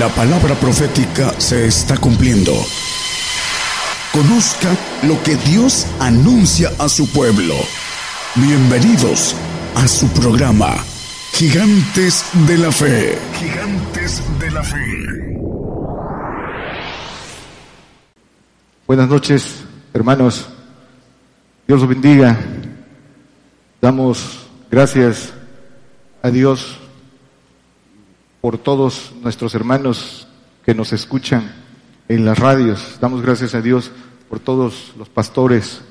La palabra profética se está cumpliendo. Conozca lo que Dios anuncia a su pueblo. Bienvenidos a su programa, Gigantes de la Fe. Gigantes de la Fe. Buenas noches, hermanos. Dios los bendiga. Damos gracias a Dios por todos nuestros hermanos que nos escuchan en las radios. Damos gracias a Dios por todos los pastores,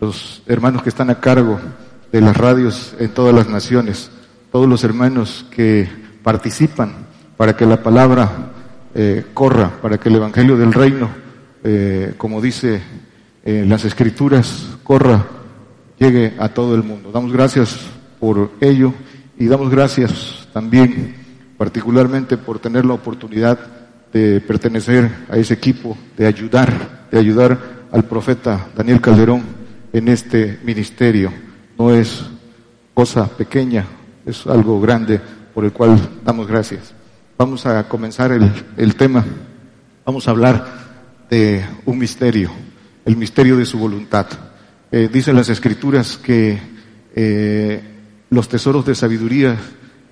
los hermanos que están a cargo de las radios en todas las naciones, todos los hermanos que participan para que la palabra eh, corra, para que el Evangelio del Reino, eh, como dice en las Escrituras, corra, llegue a todo el mundo. Damos gracias por ello y damos gracias también particularmente por tener la oportunidad de pertenecer a ese equipo, de ayudar, de ayudar al profeta Daniel Calderón en este ministerio. No es cosa pequeña, es algo grande por el cual damos gracias. Vamos a comenzar el, tema. Vamos a hablar de un misterio, el misterio de su voluntad. Eh, dicen las escrituras que eh, los tesoros de sabiduría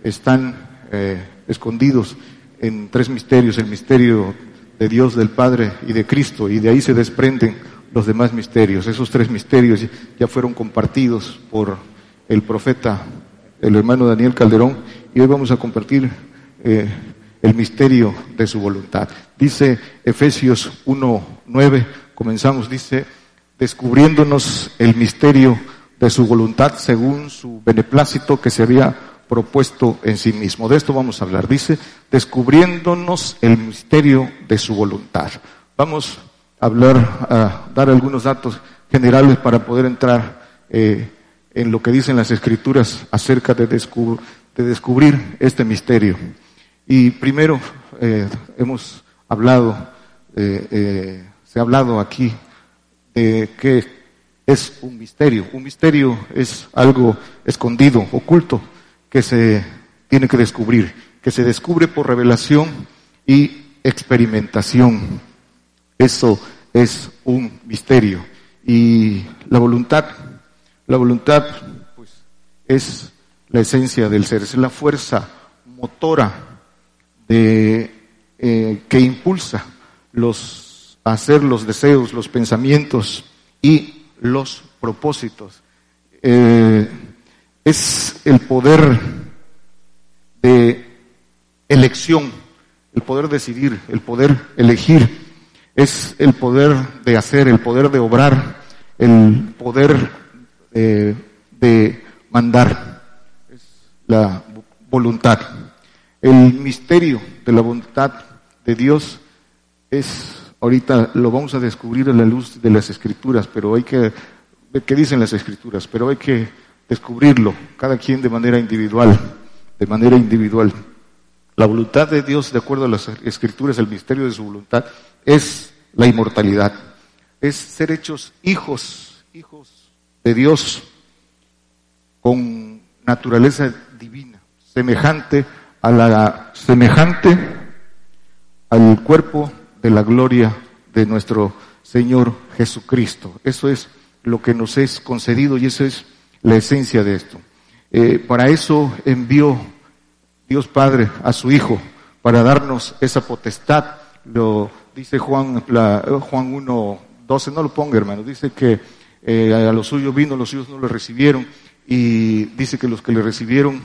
están eh, escondidos en tres misterios, el misterio de Dios, del Padre y de Cristo, y de ahí se desprenden los demás misterios. Esos tres misterios ya fueron compartidos por el profeta, el hermano Daniel Calderón, y hoy vamos a compartir eh, el misterio de su voluntad. Dice Efesios 1.9, comenzamos, dice, descubriéndonos el misterio de su voluntad según su beneplácito que se había propuesto en sí mismo. De esto vamos a hablar. Dice, descubriéndonos el misterio de su voluntad. Vamos a hablar, a dar algunos datos generales para poder entrar eh, en lo que dicen las escrituras acerca de, de descubrir este misterio. Y primero eh, hemos hablado, eh, se ha hablado aquí de que es un misterio. Un misterio es algo escondido, oculto, que se tiene que descubrir, que se descubre por revelación y experimentación. Eso es un misterio. Y la voluntad, la voluntad, pues, es la esencia del ser, es la fuerza motora de, eh, que impulsa los, a hacer los deseos, los pensamientos y los propósitos. Eh, es el poder de elección, el poder decidir, el poder elegir, es el poder de hacer, el poder de obrar, el poder de mandar, es la voluntad. El misterio de la voluntad de Dios es, ahorita lo vamos a descubrir a la luz de las escrituras, pero hay que, ¿qué dicen las escrituras? Pero hay que descubrirlo, cada quien de manera individual, de manera individual. La voluntad de Dios, de acuerdo a las escrituras, el misterio de su voluntad, es la inmortalidad, es ser hechos hijos, hijos de Dios con naturaleza divina, semejante a la semejante al cuerpo de la gloria de nuestro Señor Jesucristo. Eso es lo que nos es concedido y eso es la esencia de esto. Eh, para eso envió Dios Padre a su Hijo, para darnos esa potestad. Lo dice Juan, Juan 1, 12, no lo ponga hermano, dice que eh, a los suyos vino, los suyos no le recibieron, y dice que los que le recibieron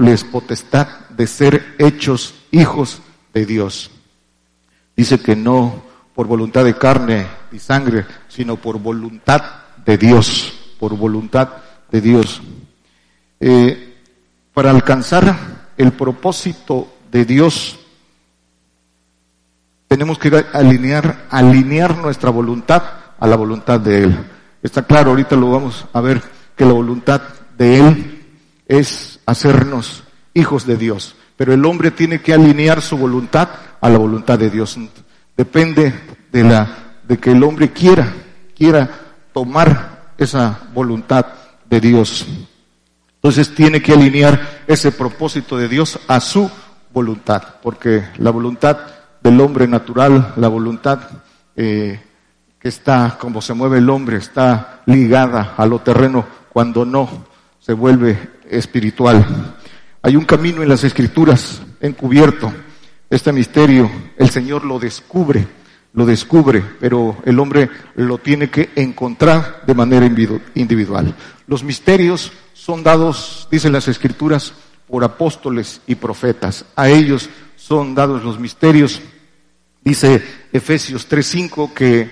les potestad de ser hechos hijos de Dios. Dice que no por voluntad de carne y sangre, sino por voluntad de Dios por voluntad de Dios. Eh, para alcanzar el propósito de Dios, tenemos que alinear, alinear nuestra voluntad a la voluntad de Él. Está claro, ahorita lo vamos a ver, que la voluntad de Él es hacernos hijos de Dios. Pero el hombre tiene que alinear su voluntad a la voluntad de Dios. Depende de la, de que el hombre quiera, quiera tomar esa voluntad de Dios. Entonces tiene que alinear ese propósito de Dios a su voluntad, porque la voluntad del hombre natural, la voluntad eh, que está, como se mueve el hombre, está ligada a lo terreno cuando no se vuelve espiritual. Hay un camino en las escrituras encubierto. Este misterio el Señor lo descubre, lo descubre, pero el hombre lo tiene que encontrar de manera individual. Los misterios son dados, dicen las escrituras, por apóstoles y profetas. A ellos son dados los misterios. Dice Efesios 3:5 que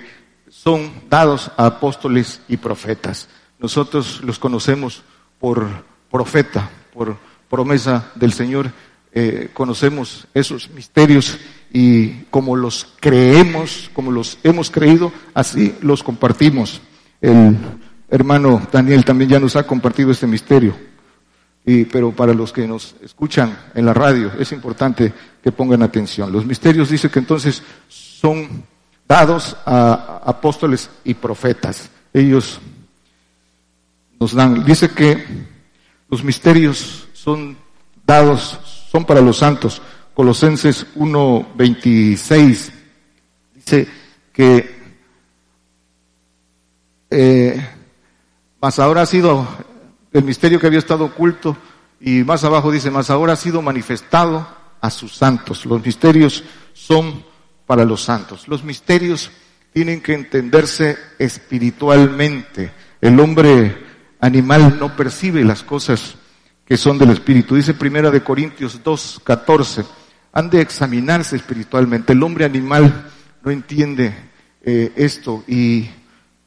son dados a apóstoles y profetas. Nosotros los conocemos por profeta, por promesa del Señor. Eh, conocemos esos misterios y como los creemos, como los hemos creído, así los compartimos. El hermano Daniel también ya nos ha compartido este misterio. Y, pero para los que nos escuchan en la radio es importante que pongan atención. Los misterios dice que entonces son dados a apóstoles y profetas. Ellos nos dan, dice que los misterios son dados, son para los santos. Colosenses 1.26 dice que eh, mas ahora ha sido el misterio que había estado oculto y más abajo dice, más ahora ha sido manifestado a sus santos. Los misterios son para los santos. Los misterios tienen que entenderse espiritualmente. El hombre animal no percibe las cosas que son del espíritu. Dice primera de Corintios 2, 14. Han de examinarse espiritualmente. El hombre animal no entiende eh, esto y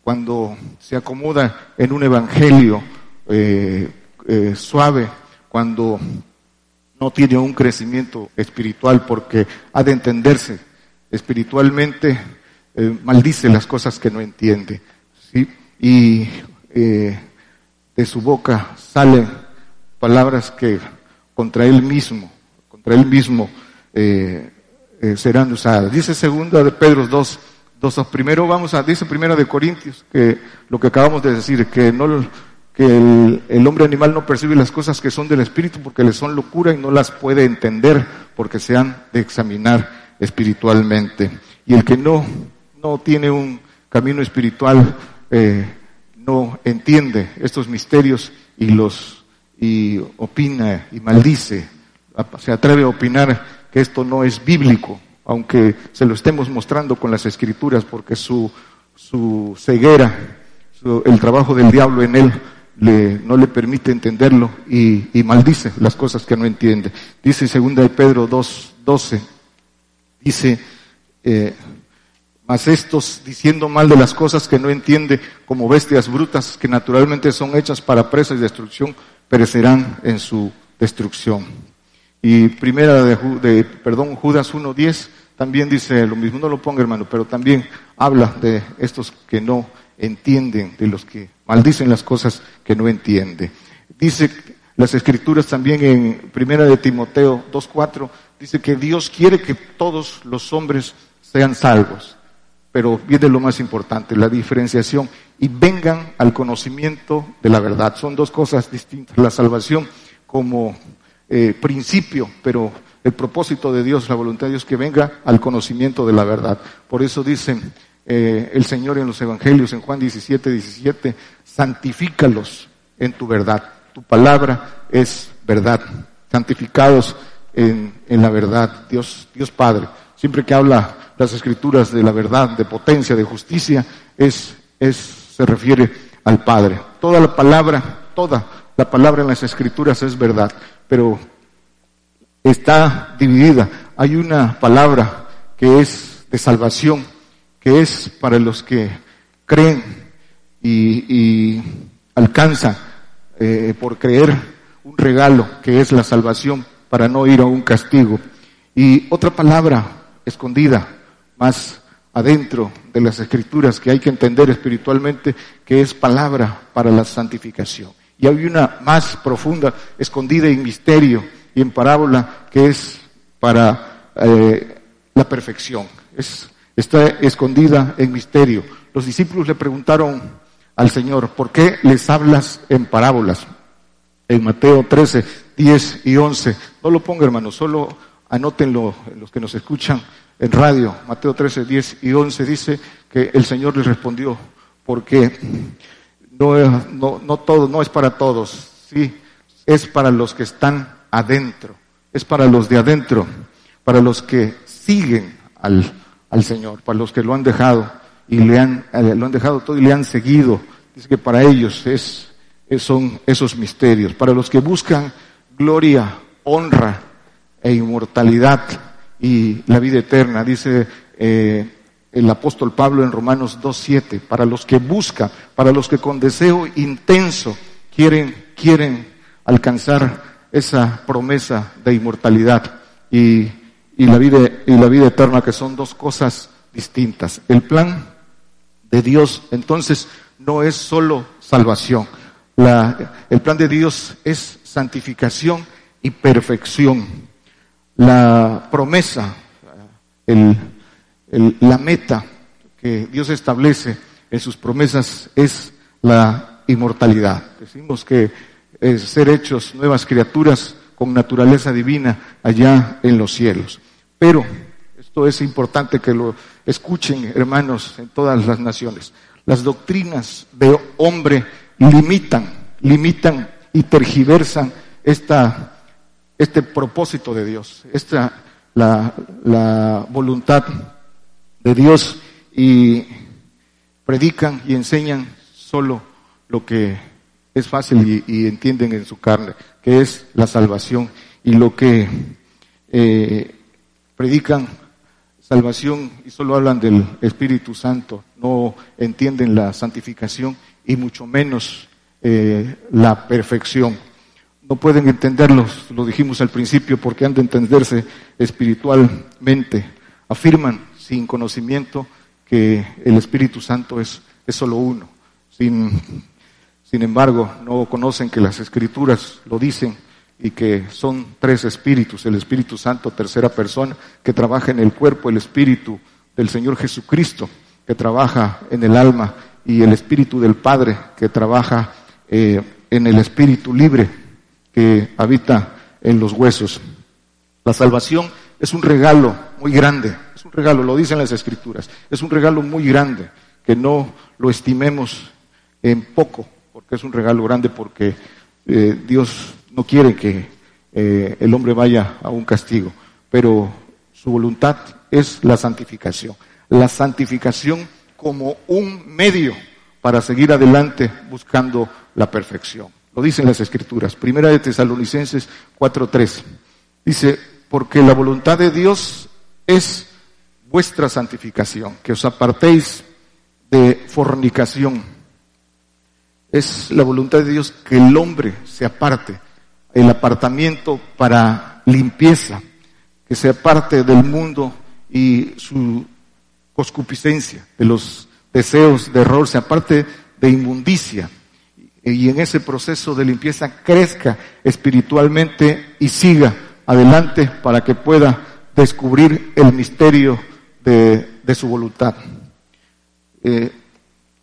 cuando se acomoda en un evangelio eh, eh, suave cuando no tiene un crecimiento espiritual porque ha de entenderse espiritualmente, maldice las cosas que no entiende. ¿sí? Y de su boca salen palabras que contra él mismo, contra él mismo serán usadas. Dice segunda de Pedro 2, 2, primero vamos a, dice primero de Corintios, que lo que acabamos de decir, que no que el, hombre animal no percibe las cosas que son del espíritu porque le son locura y no las puede entender porque se han de examinar espiritualmente. Y el que no, no tiene un camino espiritual eh, no entiende estos misterios y los y opina y maldice, se atreve a opinar que esto no es bíblico, aunque se lo estemos mostrando con las escrituras, porque su, su ceguera, el trabajo del diablo en él no le permite entenderlo y, maldice las cosas que no entiende. Dice segunda de Pedro 2, 12, dice, eh, mas estos diciendo mal de las cosas que no entiende como bestias brutas que naturalmente son hechas para presa y destrucción, perecerán en su destrucción. Y primera de, de perdón, Judas 1.10 también dice lo mismo, no lo ponga hermano, pero también habla de estos que no entienden, de los que maldicen las cosas que no entiende. Dice las escrituras también en Primera de Timoteo 2.4, dice que Dios quiere que todos los hombres sean salvos, pero viene lo más importante, la diferenciación, y vengan al conocimiento de la verdad. Son dos cosas distintas, la salvación como eh, principio, pero el propósito de Dios, la voluntad de Dios, que venga al conocimiento de la verdad. Por eso dicen eh, el Señor en los Evangelios, en Juan 17, 17, santifícalos en tu verdad. Tu palabra es verdad. Santificados en, en la verdad. Dios, Dios Padre. Siempre que habla las escrituras de la verdad, de potencia, de justicia, es, es, se refiere al Padre. Toda la palabra, toda la palabra en las escrituras es verdad, pero está dividida. Hay una palabra que es de salvación que es para los que creen y, alcanzan eh, por creer un regalo que es la salvación para no ir a un castigo. Y otra palabra escondida, más adentro de las escrituras que hay que entender espiritualmente, que es palabra para la santificación. Y hay una más profunda, escondida en misterio y en parábola, que es para eh, la perfección. Es está escondida en misterio. Los discípulos le preguntaron al Señor, ¿por qué les hablas en parábolas? En Mateo 13, 10 y 11. No lo ponga, hermano, solo anótenlo los que nos escuchan en radio, Mateo 13, 10 y 11 dice que el Señor les respondió, porque no, no, no todo, no es para todos, sí, es para los que están adentro, es para los de adentro, para los que siguen al, al Señor, para los que lo han dejado y le han, eh, lo han dejado todo y le han seguido. Dice que para ellos es, son esos misterios, para los que buscan gloria, honra e inmortalidad y la vida eterna, dice eh, el apóstol Pablo en Romanos 2.7, para los que buscan, para los que con deseo intenso quieren, quieren alcanzar esa promesa de inmortalidad y, y, la vida, y la vida eterna, que son dos cosas distintas. El plan de Dios entonces no es solo salvación. La, el plan de Dios es santificación y perfección. La promesa, el, la meta que Dios establece en sus promesas es la inmortalidad. Decimos que es ser hechos nuevas criaturas con naturaleza divina allá en los cielos. Pero esto es importante que lo escuchen, hermanos, en todas las naciones. Las doctrinas de hombre limitan, limitan y tergiversan esta, este propósito de Dios, esta, la, la voluntad de Dios y predican y enseñan solo lo que es fácil y, entienden en su carne, que es la salvación. Y lo que eh, predican salvación y solo hablan del Espíritu Santo, no entienden la santificación y mucho menos eh, la perfección. No pueden entenderlo, lo dijimos al principio, porque han de entenderse espiritualmente. Afirman sin conocimiento que el Espíritu Santo es, es solo uno. Sin, sin embargo, no conocen que las Escrituras lo dicen y que son tres espíritus, el Espíritu Santo, tercera persona, que trabaja en el cuerpo, el Espíritu del Señor Jesucristo, que trabaja en el alma, y el Espíritu del Padre, que trabaja eh, en el Espíritu libre, que habita en los huesos. La salvación es un regalo muy grande, es un regalo, lo dicen las Escrituras, es un regalo muy grande, que no lo estimemos en poco, porque es un regalo grande, porque eh, Dios no quiere que eh, el hombre vaya a un castigo, pero su voluntad es la santificación. La santificación como un medio para seguir adelante buscando la perfección. Lo dicen las escrituras. Primera de Tesalonicenses 4.3. Dice, porque la voluntad de Dios es vuestra santificación, que os apartéis de fornicación. Es la voluntad de Dios que el hombre se aparte el apartamiento para limpieza, que sea parte del mundo y su coscupiscencia, de los deseos de error, sea parte de inmundicia. Y en ese proceso de limpieza crezca espiritualmente y siga adelante para que pueda descubrir el misterio de, su voluntad. Eh,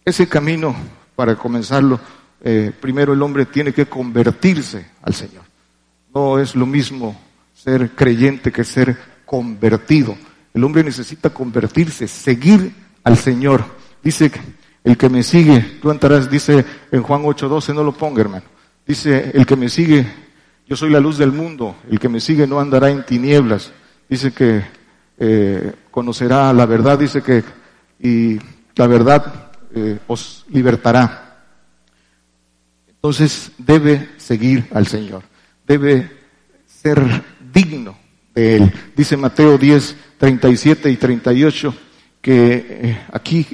ese camino, para comenzarlo, eh, primero el hombre tiene que convertirse al Señor. No es lo mismo ser creyente que ser convertido. El hombre necesita convertirse, seguir al Señor. Dice el que me sigue, tú entrarás, dice en Juan 8:12, no lo ponga hermano. Dice, el que me sigue, yo soy la luz del mundo, el que me sigue no andará en tinieblas. Dice que eh, conocerá la verdad, dice que y la verdad eh, os libertará. Entonces debe seguir al Señor, debe ser digno de Él. Dice Mateo 10, 37 y 38 que eh, aquí,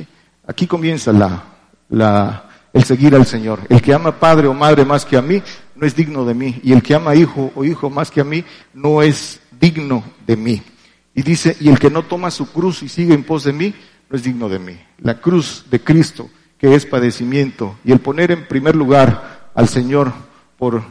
aquí comienza la, la, el seguir al Señor. El que ama padre o madre más que a mí no es digno de mí. Y el que ama hijo o hijo más que a mí no es digno de mí. Y dice, y el que no toma su cruz y sigue en pos de mí, no es digno de mí. La cruz de Cristo, que es padecimiento, y el poner en primer lugar al Señor por,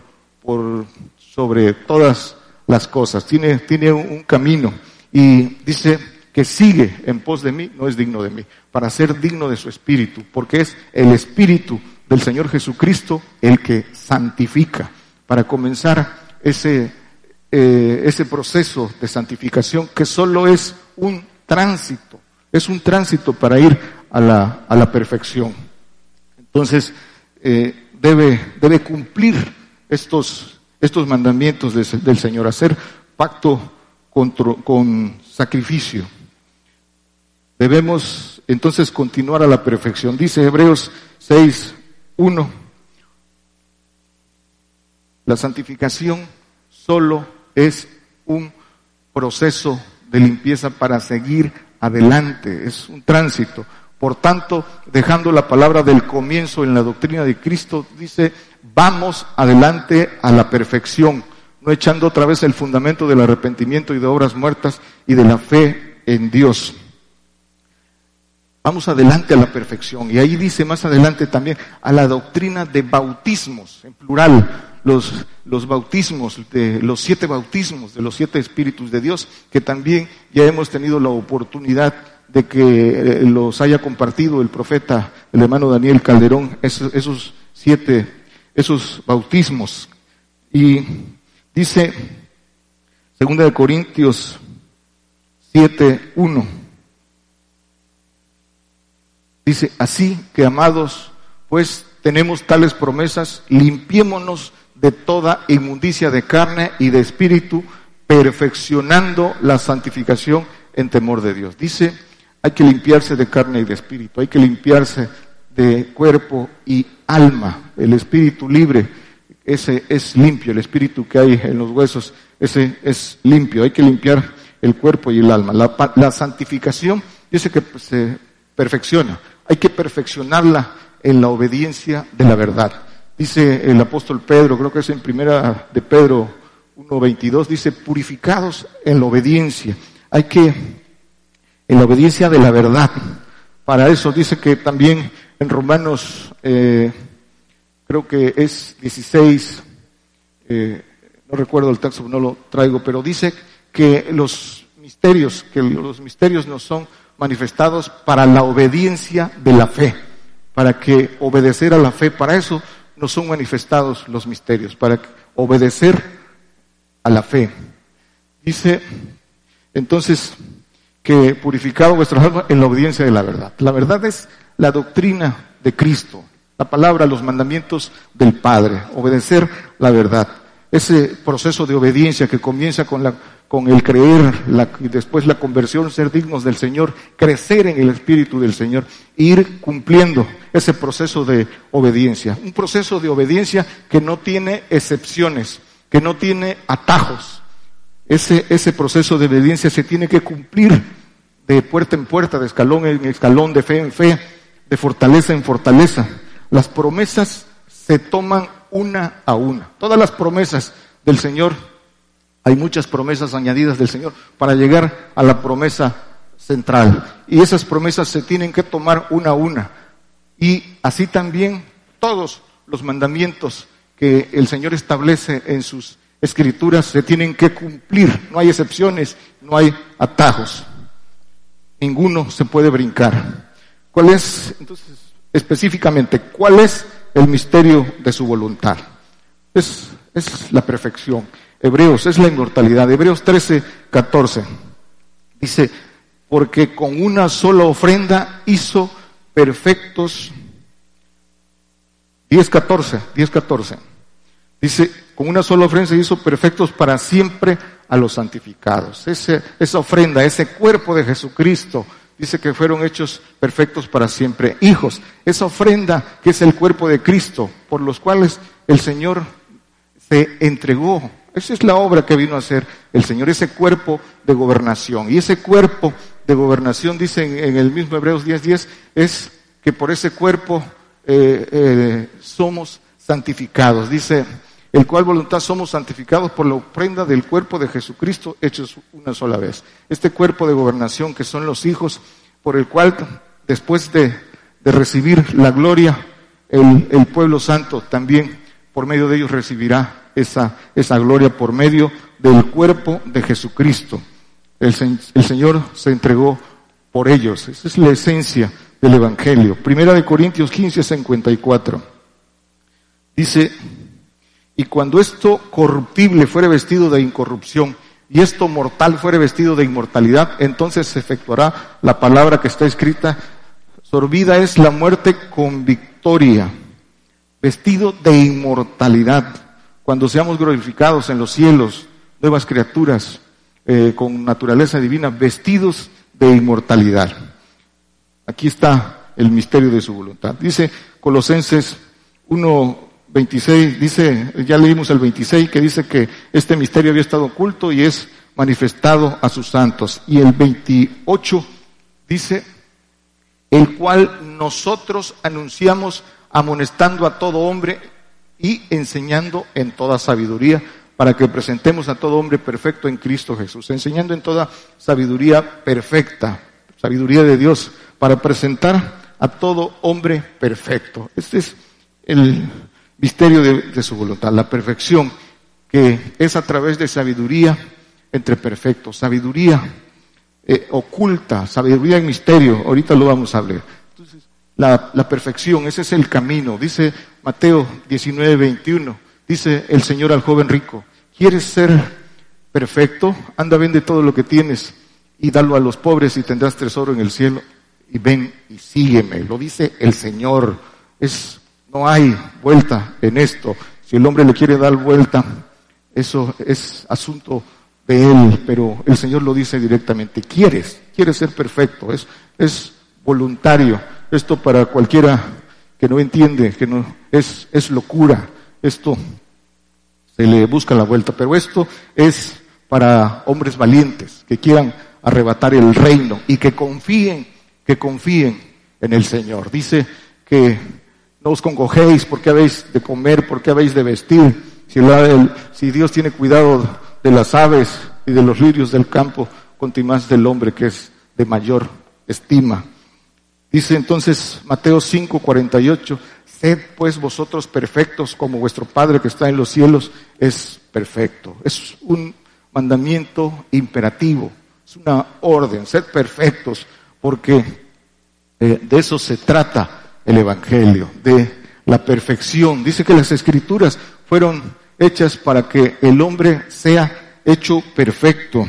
por sobre todas las cosas. Tiene, tiene un camino y dice que sigue en pos de mí, no es digno de mí, para ser digno de su espíritu, porque es el espíritu del Señor Jesucristo el que santifica. Para comenzar ese, eh, ese proceso de santificación que solo es un tránsito, es un tránsito para ir a la, a la perfección. Entonces, eh, debe, debe cumplir estos, estos mandamientos del Señor, hacer pacto con, con sacrificio. Debemos entonces continuar a la perfección. Dice Hebreos 6, 1. La santificación solo es un proceso de limpieza para seguir adelante, es un tránsito. Por tanto, dejando la palabra del comienzo en la doctrina de Cristo, dice, vamos adelante a la perfección, no echando otra vez el fundamento del arrepentimiento y de obras muertas y de la fe en Dios. Vamos adelante a la perfección. Y ahí dice más adelante también a la doctrina de bautismos, en plural, los, los bautismos, de los siete bautismos de los siete espíritus de Dios, que también ya hemos tenido la oportunidad de que eh, los haya compartido el profeta, el hermano Daniel Calderón, esos, esos siete, esos bautismos. Y dice, segunda de Corintios 7, 1, dice, así que amados, pues tenemos tales promesas, limpiémonos de toda inmundicia de carne y de espíritu, perfeccionando la santificación en temor de Dios. Dice, hay que limpiarse de carne y de espíritu, hay que limpiarse de cuerpo y alma. El espíritu libre, ese es limpio, el espíritu que hay en los huesos, ese es limpio. Hay que limpiar el cuerpo y el alma. La, santificación dice que se perfecciona, hay que perfeccionarla en la obediencia de la verdad. Dice el apóstol Pedro, creo que es en primera de Pedro 1.22, dice, purificados en la obediencia. Hay que, en la obediencia de la verdad. Para eso dice que también en Romanos, eh, creo que es 16, eh, no recuerdo el texto, no lo traigo, pero dice que los misterios, que los misterios nos son manifestados para la obediencia de la fe, para que obedecer a la fe, para eso no son manifestados los misterios, para obedecer a la fe. Dice entonces que purificado vuestras almas en la obediencia de la verdad. La verdad es la doctrina de Cristo, la palabra, los mandamientos del Padre, obedecer la verdad. Ese proceso de obediencia que comienza con la con el creer y después la conversión, ser dignos del Señor, crecer en el Espíritu del Señor, ir cumpliendo ese proceso de obediencia. Un proceso de obediencia que no tiene excepciones, que no tiene atajos. Ese, ese proceso de obediencia se tiene que cumplir de puerta en puerta, de escalón en escalón, de fe en fe, de fortaleza en fortaleza. Las promesas se toman una a una. Todas las promesas del Señor hay muchas promesas añadidas del Señor para llegar a la promesa central. Y esas promesas se tienen que tomar una a una. Y así también todos los mandamientos que el Señor establece en sus escrituras se tienen que cumplir. No hay excepciones, no hay atajos. Ninguno se puede brincar. ¿Cuál es, entonces, específicamente, cuál es el misterio de su voluntad? Es, es la perfección. Hebreos, es la inmortalidad. Hebreos 13, 14. Dice, porque con una sola ofrenda hizo perfectos. 10, 14, 10, 14. Dice, con una sola ofrenda hizo perfectos para siempre a los santificados. Esa ofrenda, ese cuerpo de Jesucristo, dice que fueron hechos perfectos para siempre. Hijos, esa ofrenda que es el cuerpo de Cristo, por los cuales el Señor se entregó esa es la obra que vino a hacer el Señor, ese cuerpo de gobernación. Y ese cuerpo de gobernación, dice en, el mismo Hebreos 10:10, es que por ese cuerpo eh, eh, somos santificados. Dice, el cual voluntad somos santificados por la ofrenda del cuerpo de Jesucristo hechos una sola vez. Este cuerpo de gobernación que son los hijos, por el cual después de, recibir la gloria, el, el pueblo santo también por medio de ellos recibirá esa, esa gloria por medio del cuerpo de Jesucristo. El, el, Señor se entregó por ellos. Esa es la esencia del Evangelio. Primera de Corintios 15, 54. Dice, Y cuando esto corruptible fuere vestido de incorrupción y esto mortal fuere vestido de inmortalidad, entonces se efectuará la palabra que está escrita, sorbida es la muerte con victoria, vestido de inmortalidad, cuando seamos glorificados en los cielos, nuevas criaturas eh, con naturaleza divina, vestidos de inmortalidad. Aquí está el misterio de su voluntad. Dice Colosenses 1, 26, dice, ya leímos el 26, que dice que este misterio había estado oculto y es manifestado a sus santos. Y el 28 dice, el cual nosotros anunciamos amonestando a todo hombre y enseñando en toda sabiduría, para que presentemos a todo hombre perfecto en Cristo Jesús, enseñando en toda sabiduría perfecta, sabiduría de Dios, para presentar a todo hombre perfecto. Este es el misterio de, su voluntad, la perfección, que es a través de sabiduría entre perfectos, sabiduría eh, oculta, sabiduría en misterio, ahorita lo vamos a ver. Entonces, la, perfección, ese es el camino, dice Mateo 19, 21, dice el Señor al joven rico, ¿quieres ser perfecto? Anda, vende todo lo que tienes y dalo a los pobres y tendrás tesoro en el cielo y ven y sígueme, lo dice el Señor, es no hay vuelta en esto. Si el hombre le quiere dar vuelta, eso es asunto de él, pero el Señor lo dice directamente. Quieres, quieres ser perfecto, es, es voluntario. Esto para cualquiera que no entiende, que no, es, es locura. Esto se le busca la vuelta, pero esto es para hombres valientes que quieran arrebatar el reino y que confíen, que confíen en el Señor. Dice que no os congojéis porque habéis de comer, porque habéis de vestir. Si, Dios tiene cuidado de las aves y de los lirios del campo, más del hombre que es de mayor estima. Dice entonces Mateo 5, 48, sed pues vosotros perfectos como vuestro Padre que está en los cielos es perfecto. Es un mandamiento imperativo, es una orden, sed perfectos, porque eh, de eso se trata el Evangelio, de la perfección. Dice que las escrituras fueron hechas para que el hombre sea hecho perfecto.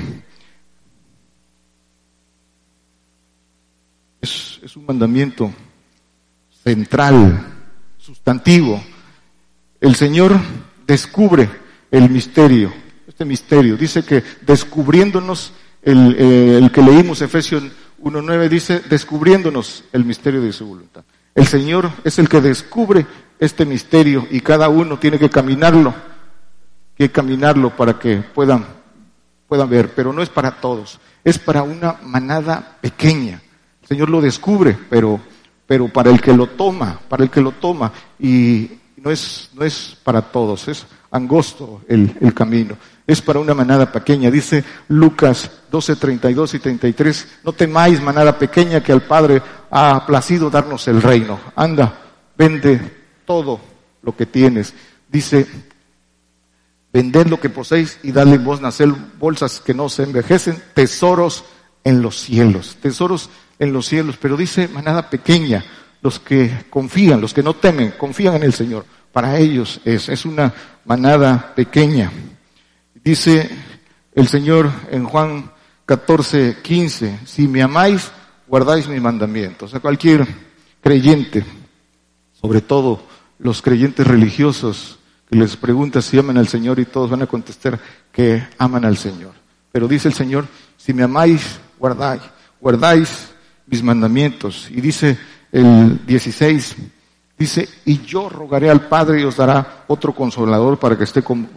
Es, un mandamiento central, sustantivo. El Señor descubre el misterio, este misterio. Dice que descubriéndonos, el, eh, el que leímos Efesios 1.9 dice, descubriéndonos el misterio de su voluntad. El Señor es el que descubre este misterio y cada uno tiene que caminarlo, que caminarlo para que puedan, puedan ver, pero no es para todos, es para una manada pequeña. El Señor lo descubre, pero, pero para el que lo toma, para el que lo toma, y no es, no es para todos, es angosto el, el camino es para una manada pequeña. Dice Lucas 12, 32 y 33, no temáis manada pequeña que al Padre ha placido darnos el reino. Anda, vende todo lo que tienes. Dice, vended lo que poseéis y dale vos nacer bolsas que no se envejecen, tesoros en los cielos, tesoros en los cielos. Pero dice manada pequeña, los que confían, los que no temen, confían en el Señor. Para ellos es, es una manada pequeña. Dice el Señor en Juan 14, 15, si me amáis, guardáis mis mandamientos. A cualquier creyente, sobre todo los creyentes religiosos, que les pregunta si aman al Señor y todos van a contestar que aman al Señor. Pero dice el Señor, si me amáis, guardáis, guardáis mis mandamientos. Y dice el 16, dice, y yo rogaré al Padre y os dará otro consolador para que esté con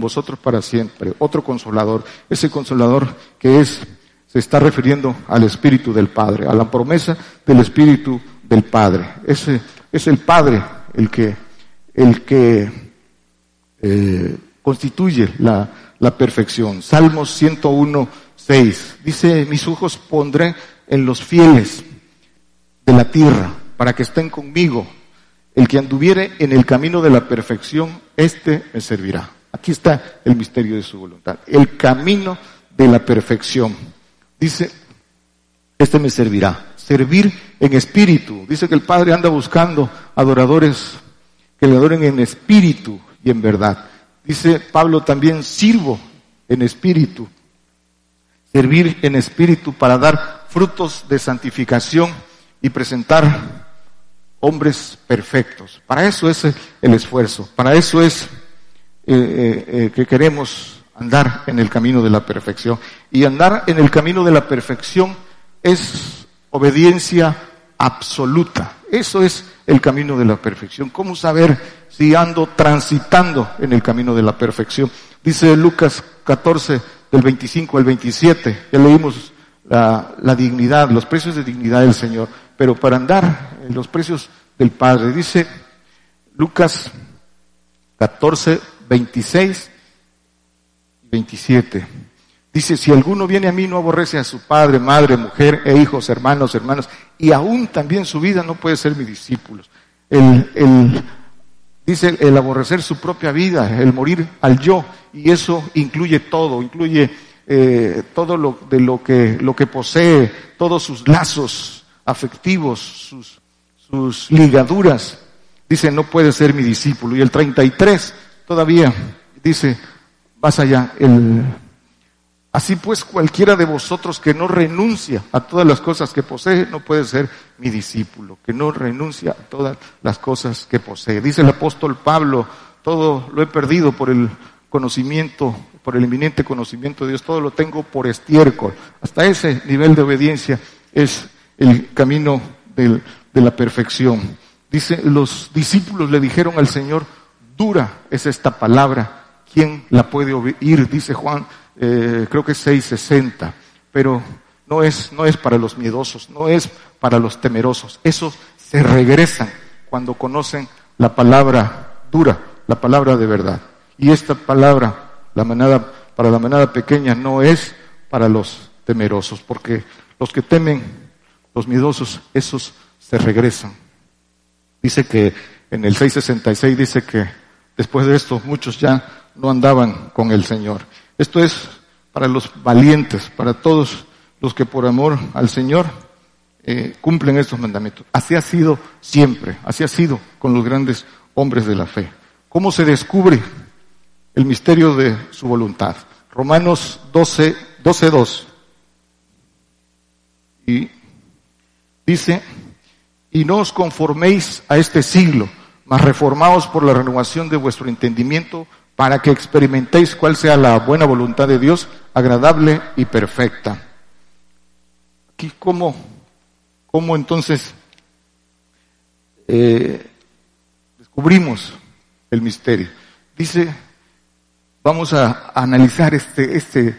vosotros para siempre. Otro consolador, ese consolador que es, se está refiriendo al Espíritu del Padre, a la promesa del Espíritu del Padre. Ese es el Padre el que, eh, constituye la, la perfección. Salmos 101, 6. Dice, mis ojos pondré en los fieles de la tierra para que estén conmigo. El que anduviere en el camino de la perfección, éste me servirá. Aquí está el misterio de su voluntad, el camino de la perfección. Dice, este me servirá, servir en espíritu. Dice que el Padre anda buscando adoradores que le adoren en espíritu y en verdad. Dice Pablo también, sirvo en espíritu. Servir en espíritu para dar frutos de santificación y presentar hombres perfectos. Para eso es el esfuerzo, para eso es eh, eh, eh, que queremos andar en el camino de la perfección. Y andar en el camino de la perfección es obediencia absoluta. Eso es el camino de la perfección. ¿Cómo saber si ando transitando en el camino de la perfección? Dice Lucas 14, del 25 al 27, ya leímos la, la dignidad, los precios de dignidad del Señor, pero para andar en los precios del Padre, dice Lucas 14, 26 y 27. Dice, si alguno viene a mí no aborrece a su padre, madre, mujer e hijos, hermanos, hermanas, y aún también su vida no puede ser mi discípulo. El, el, dice el aborrecer su propia vida, el morir al yo, y eso incluye todo, incluye eh, todo lo, de lo que, lo que posee, todos sus lazos afectivos, sus, sus ligaduras. Dice, no puede ser mi discípulo. Y el 33 todavía dice, vas allá, el Así pues, cualquiera de vosotros que no renuncia a todas las cosas que posee, no puede ser mi discípulo, que no renuncia a todas las cosas que posee. Dice el apóstol Pablo, todo lo he perdido por el conocimiento, por el inminente conocimiento de Dios, todo lo tengo por estiércol. Hasta ese nivel de obediencia es el camino de la perfección. Dice, los discípulos le dijeron al Señor, dura es esta palabra, ¿quién la puede oír? Dice Juan eh, creo que es 660, pero no es, no es para los miedosos, no es para los temerosos. Esos se regresan cuando conocen la palabra dura, la palabra de verdad. Y esta palabra, la manada, para la manada pequeña, no es para los temerosos, porque los que temen, los miedosos, esos se regresan. Dice que en el 666 dice que después de esto muchos ya no andaban con el Señor. Esto es para los valientes, para todos los que por amor al Señor eh, cumplen estos mandamientos. Así ha sido siempre, así ha sido con los grandes hombres de la fe. ¿Cómo se descubre el misterio de su voluntad? Romanos 12, 12 2. Y dice, y no os conforméis a este siglo, mas reformaos por la renovación de vuestro entendimiento para que experimentéis cuál sea la buena voluntad de Dios, agradable y perfecta. Aquí, ¿cómo, cómo entonces eh, descubrimos el misterio? Dice, vamos a, analizar este, este,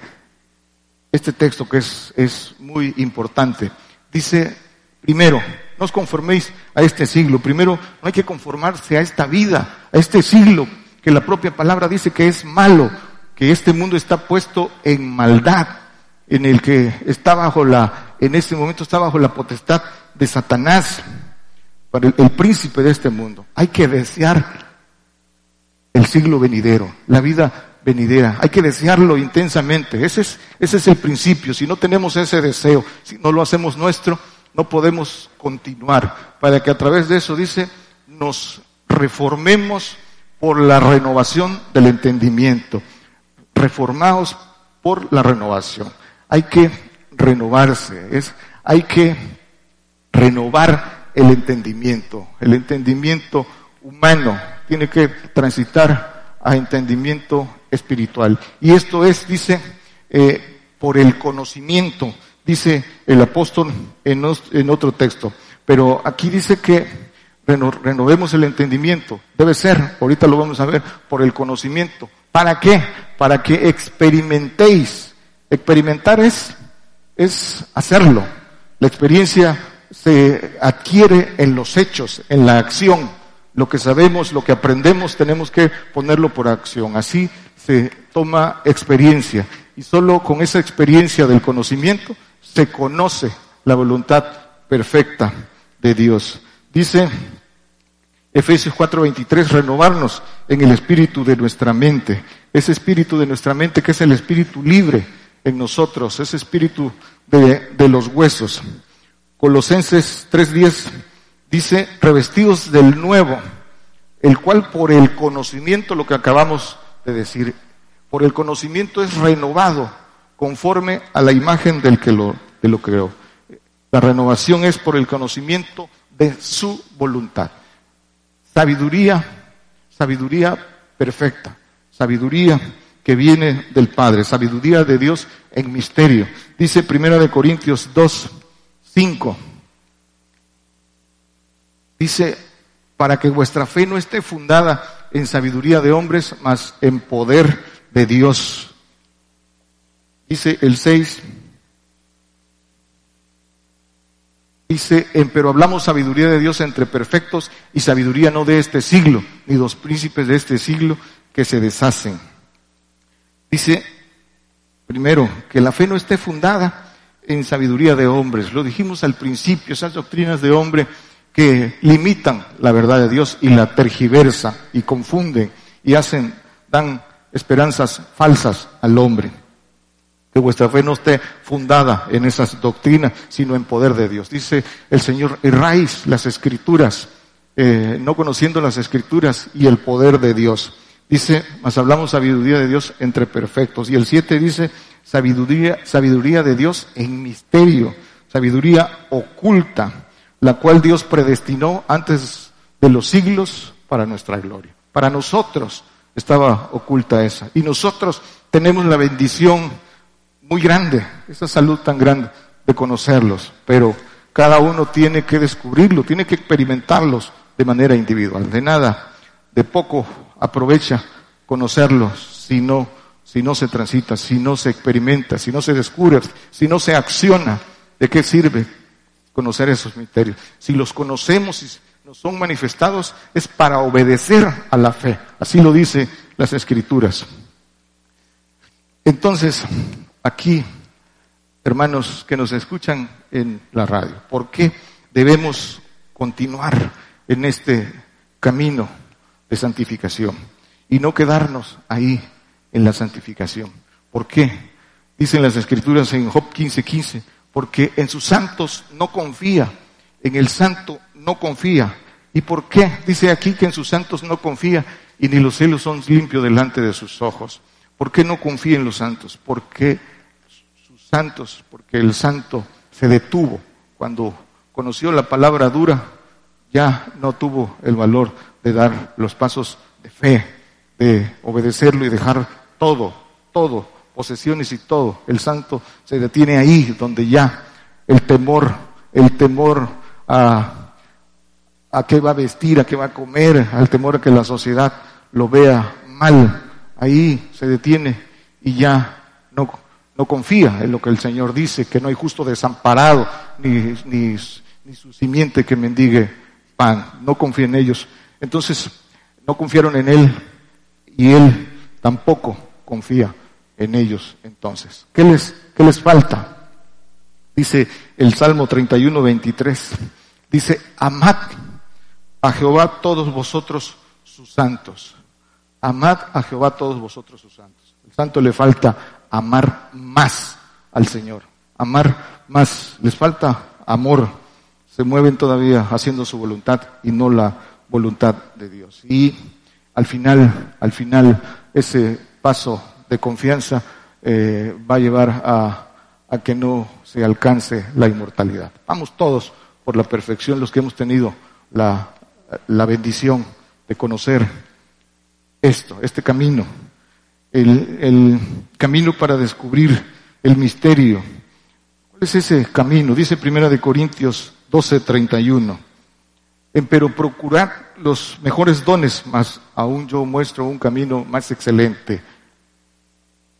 este texto que es, es muy importante. Dice, primero, no os conforméis a este siglo. Primero, no hay que conformarse a esta vida, a este siglo que la propia palabra dice que es malo, que este mundo está puesto en maldad, en el que está bajo la, en este momento está bajo la potestad de Satanás, para el, príncipe de este mundo. Hay que desear el siglo venidero, la vida venidera. Hay que desearlo intensamente. Ese es, ese es el principio. Si no tenemos ese deseo, si no lo hacemos nuestro, no podemos continuar. Para que a través de eso, dice, nos reformemos por la renovación del entendimiento. Reformados por la renovación. Hay que renovarse, es, hay que renovar el entendimiento. El entendimiento humano tiene que transitar a entendimiento espiritual. Y esto es, dice, eh, por el conocimiento, dice el apóstol en, en otro texto. Pero aquí dice que renovemos el entendimiento. Debe ser, ahorita lo vamos a ver, por el conocimiento. ¿Para qué? Para que experimentéis. Experimentar es, es hacerlo. La experiencia se adquiere en los hechos, en la acción. Lo que sabemos, lo que aprendemos, tenemos que ponerlo por acción. Así se toma experiencia. Y solo con esa experiencia del conocimiento se conoce la voluntad perfecta de Dios. Dice Efesios 4:23, renovarnos en el espíritu de nuestra mente. Ese espíritu de nuestra mente que es el espíritu libre en nosotros, ese espíritu de, de los huesos. Colosenses 3:10 dice, revestidos del nuevo, el cual por el conocimiento, lo que acabamos de decir, por el conocimiento es renovado conforme a la imagen del que lo, de lo creó. La renovación es por el conocimiento de su voluntad. Sabiduría, sabiduría perfecta, sabiduría que viene del Padre, sabiduría de Dios en misterio. Dice Primera de Corintios 2, 5. Dice, para que vuestra fe no esté fundada en sabiduría de hombres, mas en poder de Dios. Dice el 6, dice, pero hablamos sabiduría de Dios entre perfectos y sabiduría no de este siglo, ni los príncipes de este siglo que se deshacen. Dice, primero, que la fe no esté fundada en sabiduría de hombres. Lo dijimos al principio, esas doctrinas de hombre que limitan la verdad de Dios y la tergiversan y confunden y hacen, dan esperanzas falsas al hombre. Que vuestra fe no esté fundada en esas doctrinas, sino en poder de Dios. Dice el Señor, erráis las escrituras, eh, no conociendo las escrituras y el poder de Dios. Dice, más hablamos sabiduría de Dios entre perfectos. Y el 7 dice, sabiduría, sabiduría de Dios en misterio, sabiduría oculta, la cual Dios predestinó antes de los siglos para nuestra gloria. Para nosotros estaba oculta esa. Y nosotros tenemos la bendición muy grande, esa salud tan grande de conocerlos, pero cada uno tiene que descubrirlo, tiene que experimentarlos de manera individual. De nada, de poco aprovecha conocerlos si no, si no se transita, si no se experimenta, si no se descubre, si no se acciona. ¿De qué sirve conocer esos misterios? Si los conocemos y nos son manifestados es para obedecer a la fe. Así lo dice las escrituras. Entonces, aquí, hermanos que nos escuchan en la radio, ¿por qué debemos continuar en este camino de santificación y no quedarnos ahí en la santificación? ¿Por qué? Dicen las escrituras en Job 15:15, 15, porque en sus santos no confía, en el santo no confía. ¿Y por qué? Dice aquí que en sus santos no confía y ni los cielos son limpios delante de sus ojos. ¿Por qué no confía en los santos? Porque santos, porque el santo se detuvo cuando conoció la palabra dura, ya no tuvo el valor de dar los pasos de fe, de obedecerlo y dejar todo, todo, posesiones y todo. El santo se detiene ahí donde ya el temor, el temor a, a qué va a vestir, a qué va a comer, al temor a que la sociedad lo vea mal, ahí se detiene y ya no, no confía en lo que el Señor dice, que no hay justo desamparado, ni, ni, ni su simiente que mendigue pan, no confía en ellos. Entonces, no confiaron en Él y Él tampoco confía en ellos entonces. ¿Qué les, qué les falta? Dice el Salmo 31, 23. Dice, amad a Jehová todos vosotros sus santos. Amad a Jehová todos vosotros sus santos. El santo le falta amar más al Señor. Amar más. Les falta amor. Se mueven todavía haciendo su voluntad y no la voluntad de Dios. Y al final, al final, ese paso de confianza eh, va a llevar a, a que no se alcance la inmortalidad. Vamos todos por la perfección, los que hemos tenido la, la bendición de conocer esto, este camino, el, camino para descubrir el misterio. ¿Cuál es ese camino? Dice Primera de Corintios 12, 31. Pero procurar los mejores dones, más aún yo muestro un camino más excelente.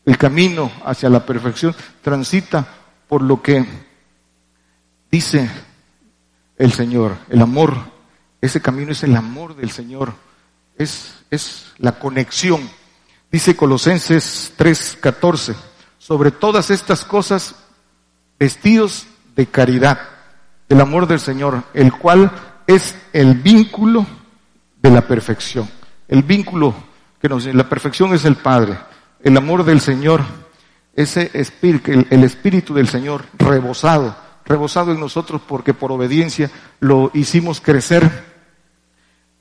El camino hacia la perfección transita por lo que dice el Señor. El amor, ese camino es el amor del Señor. Es, es la conexión. Dice Colosenses 3:14. Sobre todas estas cosas, vestidos de caridad, del amor del Señor, el cual es el vínculo de la perfección. El vínculo que nos, la perfección es el Padre. El amor del Señor, ese espíritu, el, el espíritu del Señor rebosado, rebosado en nosotros porque por obediencia lo hicimos crecer,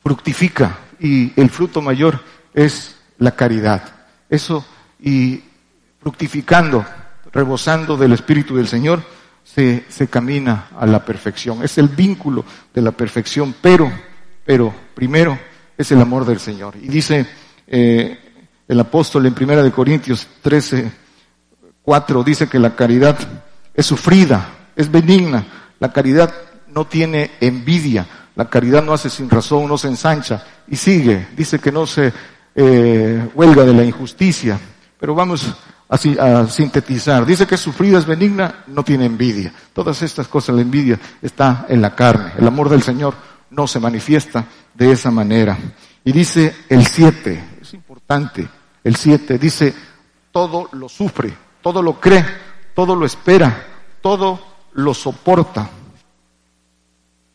fructifica y el fruto mayor es la caridad. Eso y fructificando, rebosando del Espíritu del Señor, se, se camina a la perfección. Es el vínculo de la perfección, pero, pero primero es el amor del Señor. Y dice eh, el apóstol en Primera de Corintios 13, 4, dice que la caridad es sufrida, es benigna. La caridad no tiene envidia, la caridad no hace sin razón, no se ensancha y sigue. Dice que no se eh, huelga de la injusticia. Pero vamos a sintetizar. Dice que sufrida es benigna, no tiene envidia. Todas estas cosas, la envidia está en la carne. El amor del Señor no se manifiesta de esa manera. Y dice el 7, es importante, el 7 dice, todo lo sufre, todo lo cree, todo lo espera, todo lo soporta.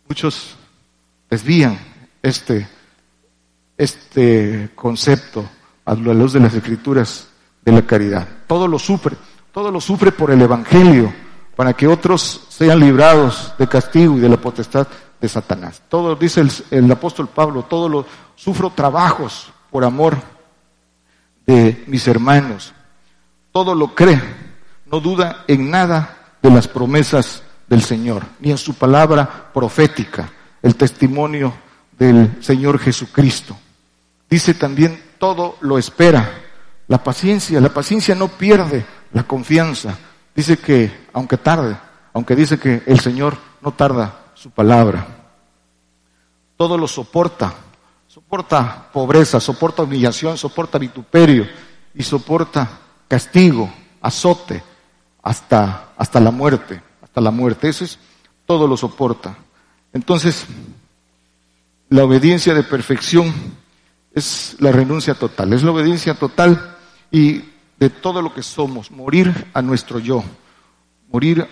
Muchos desvían este, este concepto a la luz de las escrituras de la caridad. Todo lo sufre, todo lo sufre por el Evangelio, para que otros sean librados de castigo y de la potestad de Satanás. Todo, dice el, el apóstol Pablo, todo lo sufro trabajos por amor de mis hermanos. Todo lo cree, no duda en nada de las promesas del Señor, ni en su palabra profética, el testimonio del Señor Jesucristo. Dice también, todo lo espera, la paciencia, la paciencia no pierde la confianza. Dice que, aunque tarde, aunque dice que el Señor no tarda su palabra, todo lo soporta, soporta pobreza, soporta humillación, soporta vituperio y soporta castigo, azote, hasta, hasta la muerte, hasta la muerte. Eso es, todo lo soporta. Entonces, la obediencia de perfección es la renuncia total, es la obediencia total y de todo lo que somos, morir a nuestro yo, morir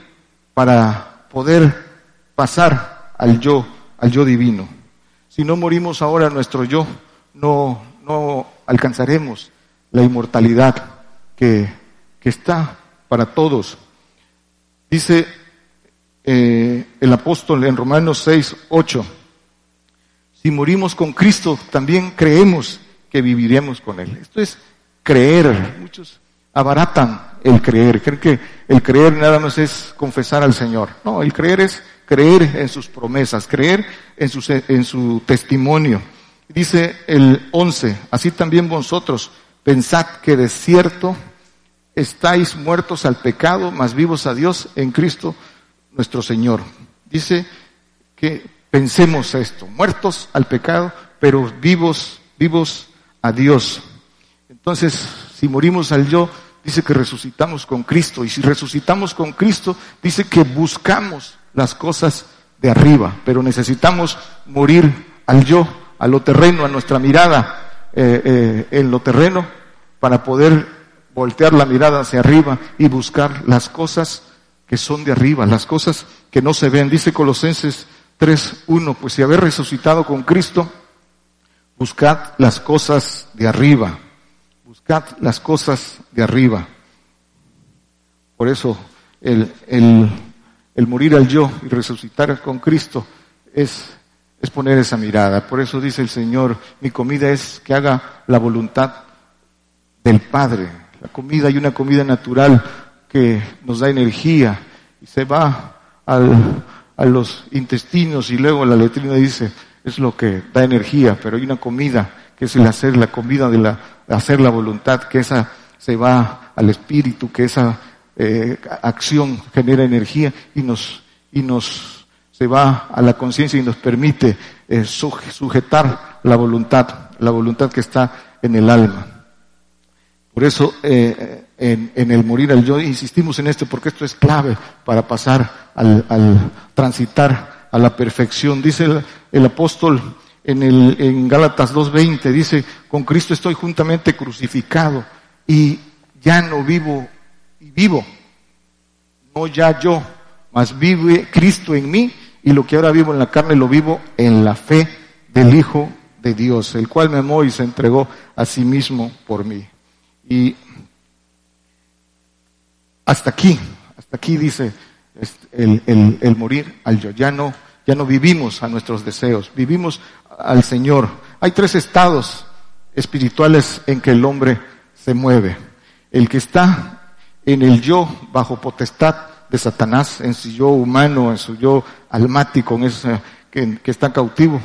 para poder pasar al yo, al yo divino. Si no morimos ahora a nuestro yo, no, no alcanzaremos la inmortalidad que, que está para todos. Dice eh, el apóstol en Romanos 6, 8, si morimos con Cristo, también creemos que viviremos con Él. Esto es creer. Muchos abaratan el creer. Creen que el creer nada más es confesar al Señor. No, el creer es creer en sus promesas, creer en su, en su testimonio. Dice el 11, así también vosotros pensad que de cierto estáis muertos al pecado, mas vivos a Dios en Cristo nuestro Señor. Dice que pensemos esto, muertos al pecado, pero vivos, vivos a Dios. Entonces, si morimos al yo, dice que resucitamos con Cristo. Y si resucitamos con Cristo, dice que buscamos las cosas de arriba. Pero necesitamos morir al yo, a lo terreno, a nuestra mirada eh, eh, en lo terreno, para poder voltear la mirada hacia arriba y buscar las cosas que son de arriba, las cosas que no se ven. Dice Colosenses 3.1, pues si habéis resucitado con Cristo, buscad las cosas de arriba Buscad las cosas de arriba. Por eso el, el, morir al yo y resucitar con Cristo es, es poner esa mirada. Por eso dice el Señor, mi comida es que haga la voluntad del Padre. La comida hay una comida natural que nos da energía y se va al, a los intestinos y luego la letrina dice, es lo que da energía, pero hay una comida que es el hacer la comida de la, hacer la voluntad, que esa se va al espíritu, que esa eh, acción genera energía y nos, y nos se va a la conciencia y nos permite eh, sujetar la voluntad, la voluntad que está en el alma. Por eso eh, en, el morir al yo insistimos en esto porque esto es clave para pasar al, al transitar a la perfección. Dice el, el apóstol en, el, en Gálatas 2.20 dice, con Cristo estoy juntamente crucificado y ya no vivo, y vivo, no ya yo, mas vive Cristo en mí y lo que ahora vivo en la carne lo vivo en la fe del Hijo de Dios, el cual me amó y se entregó a sí mismo por mí. Y hasta aquí, hasta aquí dice el, el, morir al yo, ya no, ya no vivimos a nuestros deseos, vivimos al Señor. Hay tres estados espirituales en que el hombre se mueve. El que está en el yo bajo potestad de Satanás, en su yo humano, en su yo almático, en ese que, está cautivo,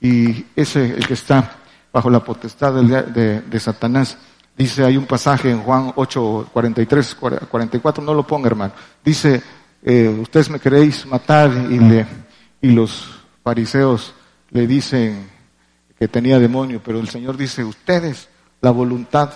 y ese el que está bajo la potestad de, de, Satanás. Dice, hay un pasaje en Juan 8, 43, 44, no lo ponga hermano. Dice, eh, ustedes me queréis matar y, le, y los fariseos le dicen que tenía demonio, pero el Señor dice, ustedes la voluntad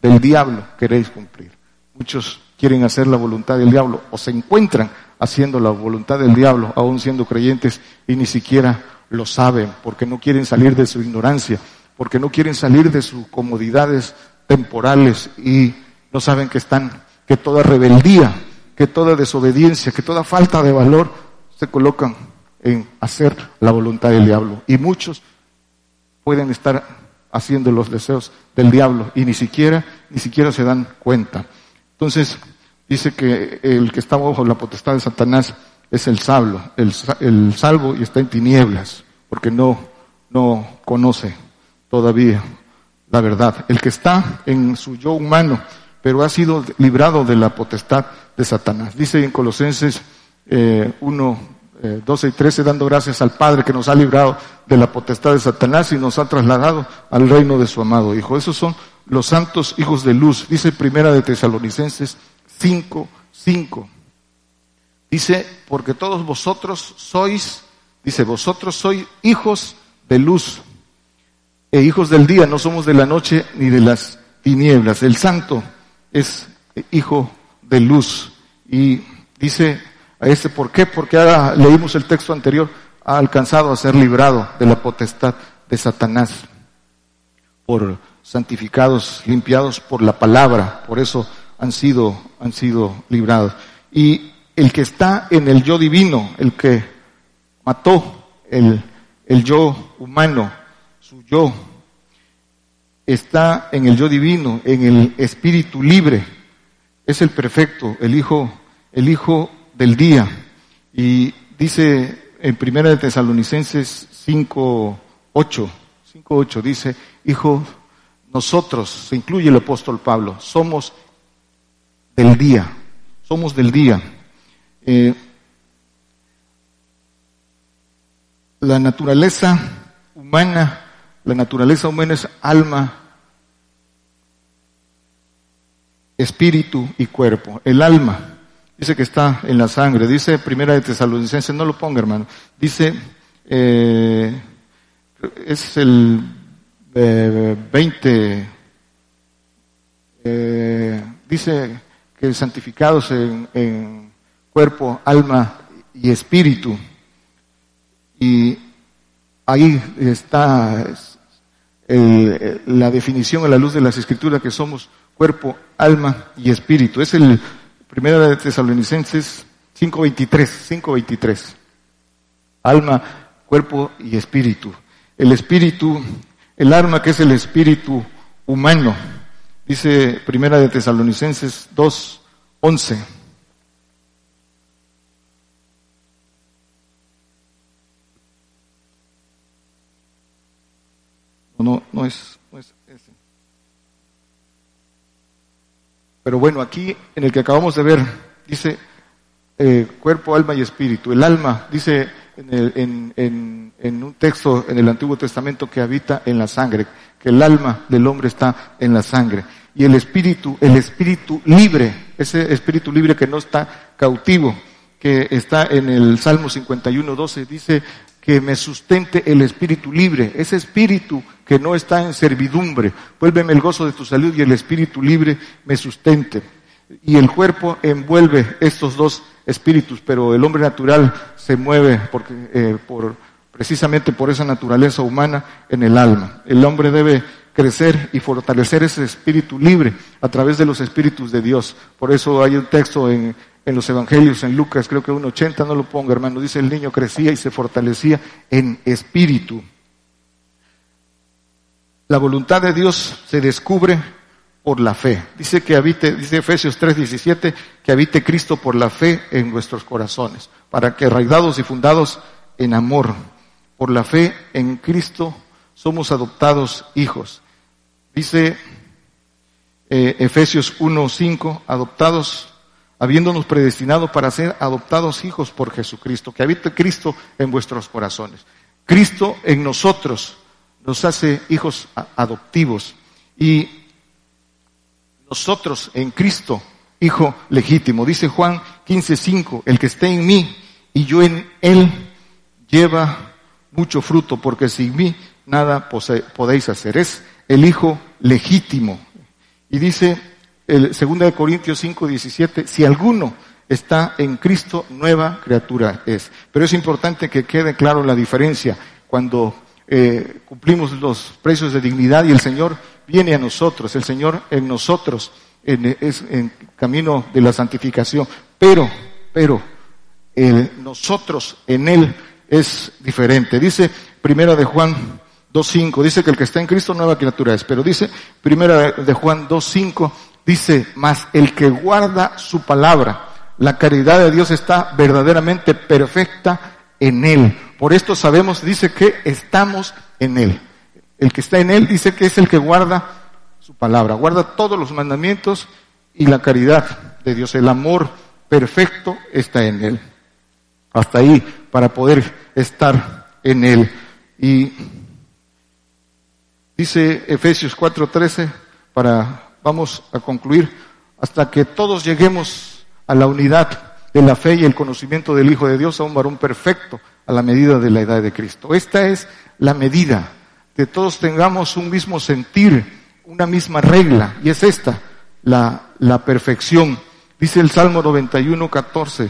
del diablo queréis cumplir. Muchos quieren hacer la voluntad del diablo o se encuentran haciendo la voluntad del diablo, aún siendo creyentes, y ni siquiera lo saben, porque no quieren salir de su ignorancia, porque no quieren salir de sus comodidades temporales y no saben que están, que toda rebeldía, que toda desobediencia, que toda falta de valor se colocan en hacer la voluntad del diablo. Y muchos pueden estar haciendo los deseos del diablo y ni siquiera, ni siquiera se dan cuenta. Entonces, dice que el que está bajo la potestad de Satanás es el salvo, el, el salvo y está en tinieblas, porque no, no conoce todavía la verdad. El que está en su yo humano, pero ha sido librado de la potestad de Satanás. Dice en Colosenses eh, 1, 12 eh, y 13, dando gracias al Padre que nos ha librado de la potestad de Satanás y nos ha trasladado al reino de su amado Hijo. Esos son los santos hijos de luz. Dice Primera de Tesalonicenses 5, 5. Dice, porque todos vosotros sois, dice, vosotros sois hijos de luz e hijos del día, no somos de la noche ni de las tinieblas. El santo es hijo de luz. Y dice a este, ¿por qué? Porque ahora leímos el texto anterior, ha alcanzado a ser librado de la potestad de Satanás por santificados, limpiados por la palabra, por eso han sido, han sido librados. Y el que está en el yo divino, el que mató el, el yo humano, su yo, está en el yo divino, en el espíritu libre, es el perfecto, el hijo, el hijo del día. Y dice en Primera de Tesalonicenses 5, 8, 5, dice, hijo, nosotros, se incluye el apóstol Pablo, somos del día, somos del día. Eh, la naturaleza humana, la naturaleza humana es alma, espíritu y cuerpo. El alma Dice que está en la sangre. Dice Primera de Tesalonicenses, no lo ponga hermano. Dice, eh, es el 20, eh, dice que santificados en, cuerpo, alma y espíritu. Y ahí está la definición a la luz de las escrituras que somos cuerpo, alma y espíritu. Es el Primera de Tesalonicenses 5.23, 5.23. Alma, cuerpo y espíritu. El espíritu, el alma que es el espíritu humano. Dice Primera de Tesalonicenses 2.11. No, no es, no es ese. Pero bueno, aquí en el que acabamos de ver, dice eh, cuerpo, alma y espíritu. El alma, dice en, en, un texto en el Antiguo Testamento que habita en la sangre, que el alma del hombre está en la sangre. Y el espíritu, el espíritu libre, ese espíritu libre que no está cautivo, que está en el Salmo 51, 12, dice que me sustente el espíritu libre, ese espíritu que no está en servidumbre. Vuélveme el gozo de tu salud y el espíritu libre me sustente. Y el cuerpo envuelve estos dos espíritus, pero el hombre natural se mueve porque, eh, por, precisamente por esa naturaleza humana en el alma. El hombre debe crecer y fortalecer ese espíritu libre a través de los espíritus de Dios. Por eso hay un texto en, en los evangelios, en Lucas, creo que 1.80, no lo pongo hermano, dice el niño crecía y se fortalecía en espíritu. La voluntad de Dios se descubre por la fe. Dice que habite, dice Efesios 3:17, que habite Cristo por la fe en nuestros corazones, para que arraigados y fundados en amor, por la fe en Cristo somos adoptados hijos. Dice eh, Efesios 1.5, adoptados, habiéndonos predestinado para ser adoptados hijos por Jesucristo, que habite Cristo en vuestros corazones. Cristo en nosotros nos hace hijos adoptivos y nosotros en Cristo, hijo legítimo. Dice Juan 15.5, el que esté en mí y yo en él lleva mucho fruto, porque sin mí nada podéis hacer. Es el hijo legítimo. Y dice el 2 de Corintios 5, 17, si alguno está en Cristo, nueva criatura es. Pero es importante que quede claro la diferencia cuando eh, cumplimos los precios de dignidad y el Señor viene a nosotros, el Señor en nosotros en, es en camino de la santificación. Pero, pero, nosotros en Él es diferente. Dice Primera de Juan 2.5, dice que el que está en Cristo nueva criatura es, pero dice Primera de Juan 2.5, dice, más el que guarda su palabra, la caridad de Dios está verdaderamente perfecta en Él. Por esto sabemos, dice que estamos en Él. El que está en Él dice que es el que guarda su palabra, guarda todos los mandamientos y la caridad de Dios. El amor perfecto está en Él. Hasta ahí, para poder estar en Él. Y dice Efesios 4:13, para, vamos a concluir, hasta que todos lleguemos a la unidad de la fe y el conocimiento del Hijo de Dios a un varón perfecto a la medida de la edad de Cristo. Esta es la medida, que todos tengamos un mismo sentir, una misma regla, y es esta, la, la perfección. Dice el Salmo 91, 14,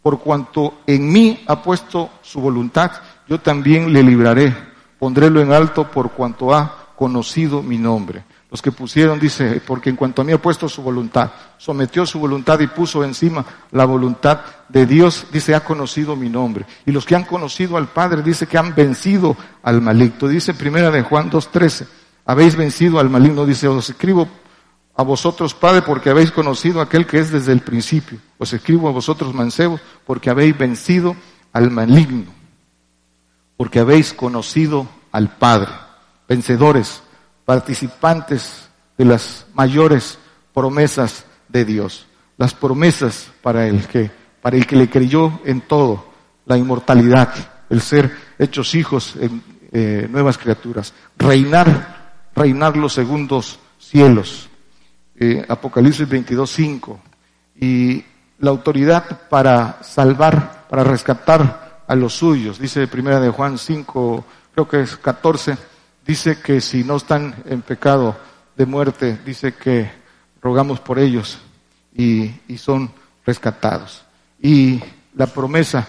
por cuanto en mí ha puesto su voluntad, yo también le libraré, pondrélo en alto por cuanto ha conocido mi nombre. Los que pusieron, dice, porque en cuanto a mí ha puesto su voluntad, sometió su voluntad y puso encima la voluntad de Dios, dice, ha conocido mi nombre. Y los que han conocido al Padre, dice que han vencido al maligno. Dice primera de Juan 2.13, habéis vencido al maligno, dice, os escribo a vosotros, Padre, porque habéis conocido aquel que es desde el principio. Os escribo a vosotros, mancebos, porque habéis vencido al maligno. Porque habéis conocido al Padre. Vencedores participantes de las mayores promesas de Dios, las promesas para el que, para el que le creyó en todo, la inmortalidad, el ser hechos hijos en eh, nuevas criaturas, reinar, reinar los segundos cielos, eh, Apocalipsis 22, 5, y la autoridad para salvar, para rescatar a los suyos, dice primera de Juan 5, creo que es 14, dice que si no están en pecado de muerte, dice que rogamos por ellos y, son rescatados. Y la promesa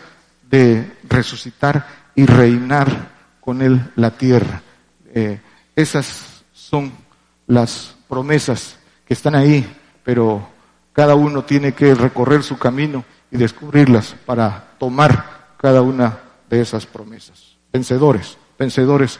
de resucitar y reinar con él la tierra. Eh, esas son las promesas que están ahí, pero cada uno tiene que recorrer su camino y descubrirlas para tomar cada una de esas promesas. Vencedores, vencedores